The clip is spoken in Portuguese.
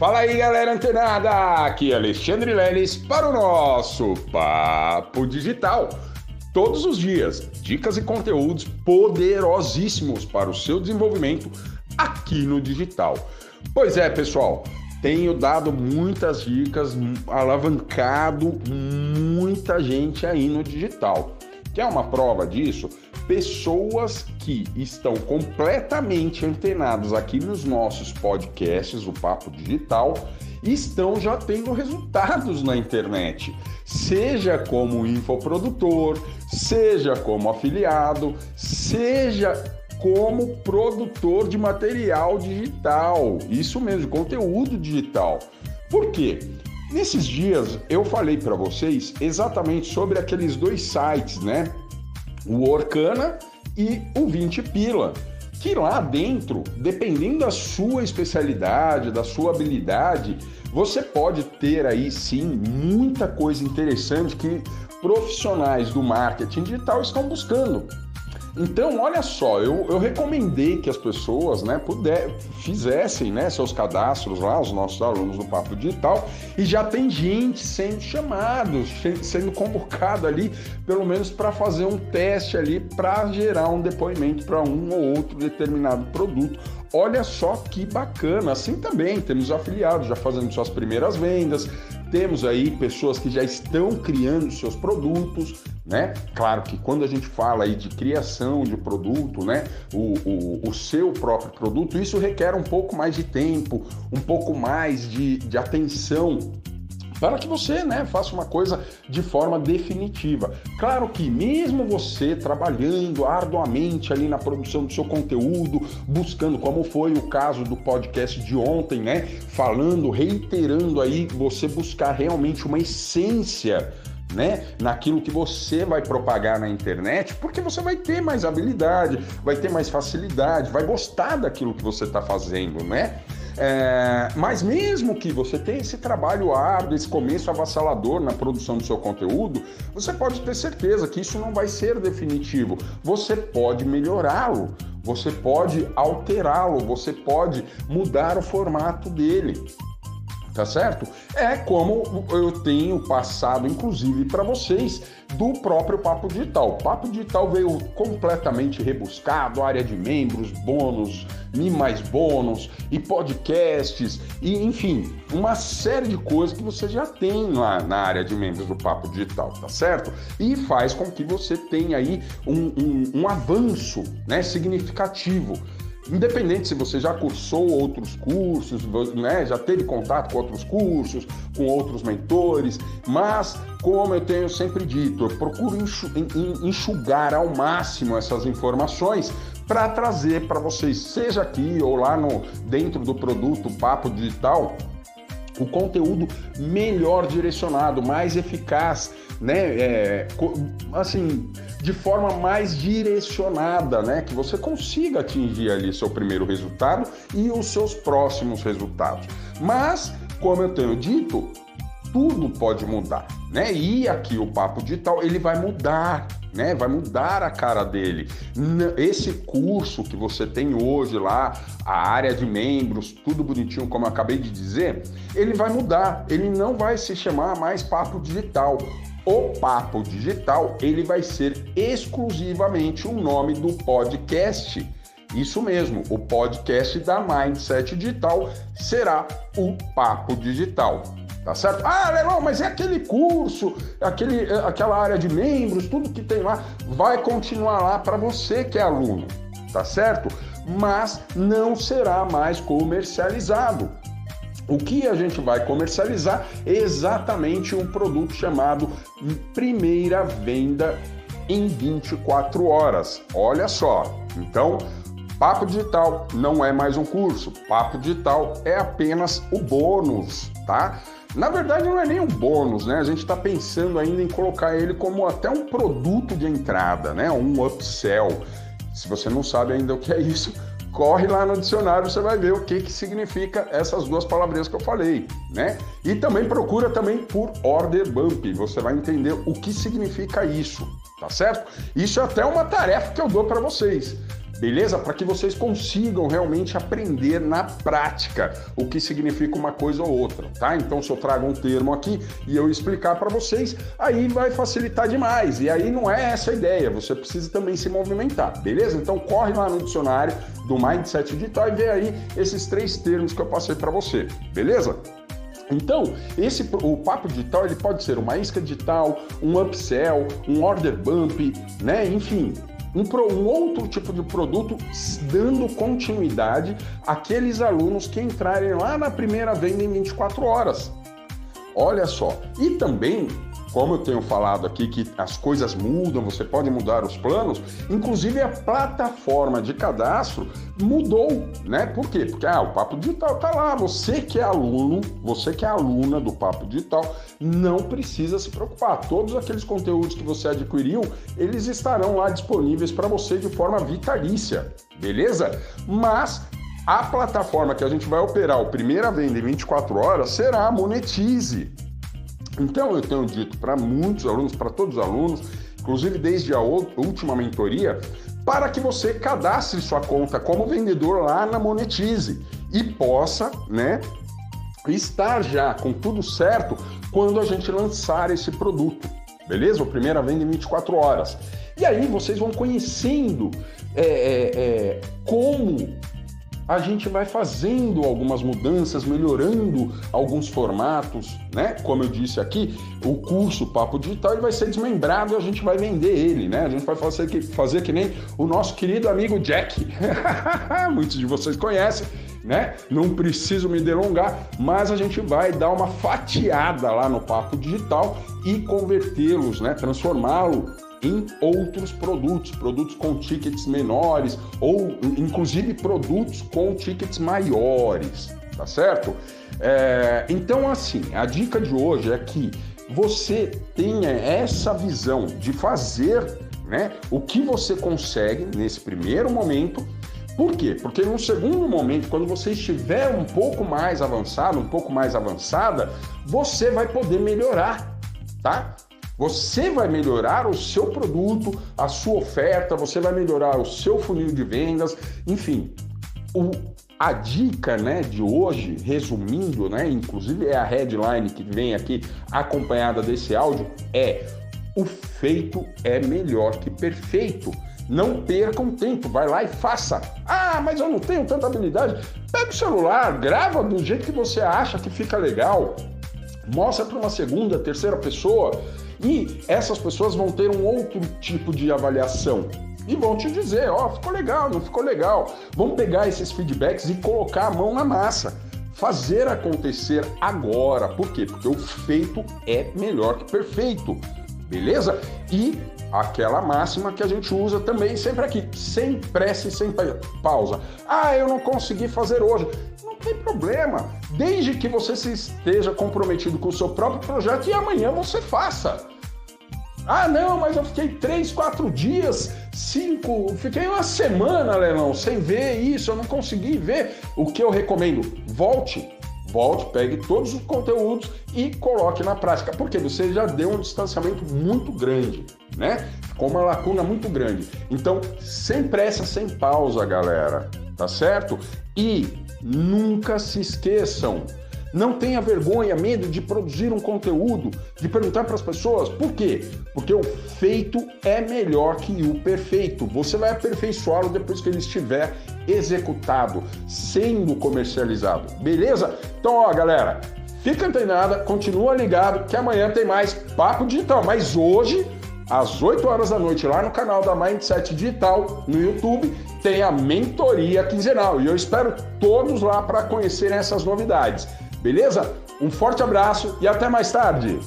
Fala aí, galera antenada! Aqui é Alexandre Leles para o nosso Papo Digital. Todos os dias, dicas e conteúdos poderosíssimos para o seu desenvolvimento aqui no digital. Pois é, pessoal, tenho dado muitas dicas, alavancado muita gente aí no digital. Quer uma prova disso? Pessoas que estão completamente antenadas aqui nos nossos podcasts, o Papo Digital, estão já tendo resultados na internet, seja como infoprodutor, seja como afiliado, seja como produtor de material digital. Isso mesmo, conteúdo digital. Por quê? Nesses dias eu falei para vocês exatamente sobre aqueles dois sites, né? O Orkana e o 20 Pila. Que lá dentro, dependendo da sua especialidade, da sua habilidade, você pode ter aí sim muita coisa interessante que profissionais do marketing digital estão buscando. Então, olha só, eu, eu recomendei que as pessoas né, puder, fizessem né, seus cadastros lá, os nossos alunos do Papo Digital, e já tem gente sendo chamado, sendo convocado ali, pelo menos para fazer um teste ali, para gerar um depoimento para um ou outro determinado produto. Olha só que bacana, assim também temos afiliados já fazendo suas primeiras vendas, temos aí pessoas que já estão criando seus produtos, né? Claro que quando a gente fala aí de criação de produto, né? O, o, o seu próprio produto, isso requer um pouco mais de tempo, um pouco mais de, de atenção para que você né, faça uma coisa de forma definitiva. Claro que mesmo você trabalhando arduamente ali na produção do seu conteúdo, buscando, como foi o caso do podcast de ontem, né? Falando, reiterando aí, você buscar realmente uma essência né, naquilo que você vai propagar na internet, porque você vai ter mais habilidade, vai ter mais facilidade, vai gostar daquilo que você está fazendo, né? É, mas mesmo que você tenha esse trabalho árduo, esse começo avassalador na produção do seu conteúdo, você pode ter certeza que isso não vai ser definitivo. Você pode melhorá-lo, você pode alterá-lo, você pode mudar o formato dele tá certo? É como eu tenho passado, inclusive, para vocês do próprio Papo Digital. O Papo Digital veio completamente rebuscado, área de membros, bônus, Mi mais bônus e podcasts, e enfim, uma série de coisas que você já tem lá na área de membros do Papo Digital, tá certo? E faz com que você tenha aí um, um, um avanço né, significativo Independente se você já cursou outros cursos, né, já teve contato com outros cursos, com outros mentores, mas como eu tenho sempre dito, eu procuro enxugar ao máximo essas informações para trazer para vocês, seja aqui ou lá no dentro do produto Papo Digital, o conteúdo melhor direcionado, mais eficaz, né? É, assim, de forma mais direcionada, né? Que você consiga atingir ali seu primeiro resultado e os seus próximos resultados. Mas, como eu tenho dito, tudo pode mudar, né? E aqui o papo digital ele vai mudar, né? Vai mudar a cara dele. Esse curso que você tem hoje lá, a área de membros, tudo bonitinho como eu acabei de dizer, ele vai mudar. Ele não vai se chamar mais papo digital. O Papo Digital, ele vai ser exclusivamente o nome do podcast. Isso mesmo, o podcast da Mindset Digital será o Papo Digital. Tá certo? Ah, Leilão, mas é aquele curso, aquele, é, aquela área de membros, tudo que tem lá, vai continuar lá para você que é aluno, tá certo? Mas não será mais comercializado. O que a gente vai comercializar é exatamente um produto chamado Primeira Venda em 24 horas. Olha só. Então, Papo Digital não é mais um curso. Papo Digital é apenas o bônus, tá? Na verdade, não é nem um bônus, né? A gente está pensando ainda em colocar ele como até um produto de entrada, né? Um upsell. Se você não sabe ainda o que é isso, corre lá no dicionário, você vai ver o que, que significa essas duas palavrinhas que eu falei, né? E também procura também por order bump, você vai entender o que significa isso, tá certo? Isso é até uma tarefa que eu dou para vocês. Beleza? Para que vocês consigam realmente aprender na prática o que significa uma coisa ou outra, tá? Então, se eu trago um termo aqui e eu explicar para vocês, aí vai facilitar demais. E aí não é essa a ideia, você precisa também se movimentar, beleza? Então, corre lá no dicionário do Mindset Digital e vê aí esses três termos que eu passei para você, beleza? Então, esse o papo digital ele pode ser uma isca digital, um upsell, um order bump, né? Enfim, um, um, outro tipo de produto dando continuidade àqueles alunos que entrarem lá na primeira venda em 24 horas. Olha só. E também como eu tenho falado aqui que as coisas mudam, você pode mudar os planos, inclusive a plataforma de cadastro mudou, né? Por quê? Porque ah, o Papo Digital tá lá, você que é aluno, você que é aluna do Papo Digital, não precisa se preocupar. Todos aqueles conteúdos que você adquiriu, eles estarão lá disponíveis para você de forma vitalícia, beleza? Mas a plataforma que a gente vai operar o primeira venda em 24 horas será a Monetize. Então, eu tenho dito para muitos alunos, para todos os alunos, inclusive desde a última mentoria, para que você cadastre sua conta como vendedor lá na Monetize e possa, né, estar já com tudo certo quando a gente lançar esse produto, beleza? A primeira venda em 24 horas. E aí vocês vão conhecendo é, é, é, como a gente vai fazendo algumas mudanças, melhorando alguns formatos, né? Como eu disse aqui, o curso Papo Digital ele vai ser desmembrado e a gente vai vender ele, né? A gente vai fazer que, fazer que nem o nosso querido amigo Jack. Muitos de vocês conhecem, né? Não preciso me delongar, mas a gente vai dar uma fatiada lá no Papo Digital e convertê-los, né? Transformá-lo em outros produtos, produtos com tickets menores ou inclusive produtos com tickets maiores, tá certo? É, então, assim, a dica de hoje é que você tenha essa visão de fazer né, o que você consegue nesse primeiro momento. Por quê? Porque no segundo momento, quando você estiver um pouco mais avançado, um pouco mais avançada, você vai poder melhorar, tá? Você vai melhorar o seu produto, a sua oferta, você vai melhorar o seu funil de vendas, enfim. O, a dica né, de hoje, resumindo, né, inclusive é a headline que vem aqui acompanhada desse áudio, é o feito é melhor que perfeito. Não percam tempo, vai lá e faça. Ah, mas eu não tenho tanta habilidade. Pega o celular, grava do jeito que você acha que fica legal. Mostra para uma segunda, terceira pessoa e essas pessoas vão ter um outro tipo de avaliação e vão te dizer, ó, oh, ficou legal, não ficou legal. Vão pegar esses feedbacks e colocar a mão na massa. Fazer acontecer agora. Por quê? Porque o feito é melhor que perfeito. Beleza? E aquela máxima que a gente usa também sempre aqui, sem pressa e sem pausa. Ah, eu não consegui fazer hoje tem problema, desde que você se esteja comprometido com o seu próprio projeto e amanhã você faça. Ah, não, mas eu fiquei três, quatro dias, cinco, fiquei uma semana, Leilão, sem ver isso, eu não consegui ver. O que eu recomendo? Volte, volte, pegue todos os conteúdos e coloque na prática, porque você já deu um distanciamento muito grande, né? Com uma lacuna muito grande. Então, sem pressa, sem pausa, galera, tá certo? E Nunca se esqueçam. Não tenha vergonha, medo de produzir um conteúdo, de perguntar para as pessoas por quê? Porque o feito é melhor que o perfeito. Você vai aperfeiçoá-lo depois que ele estiver executado, sendo comercializado. Beleza? Então, ó, galera, fica antenada, continua ligado que amanhã tem mais Papo Digital. Mas hoje às 8 horas da noite, lá no canal da Mindset Digital, no YouTube, tem a mentoria quinzenal. E eu espero todos lá para conhecerem essas novidades. Beleza? Um forte abraço e até mais tarde!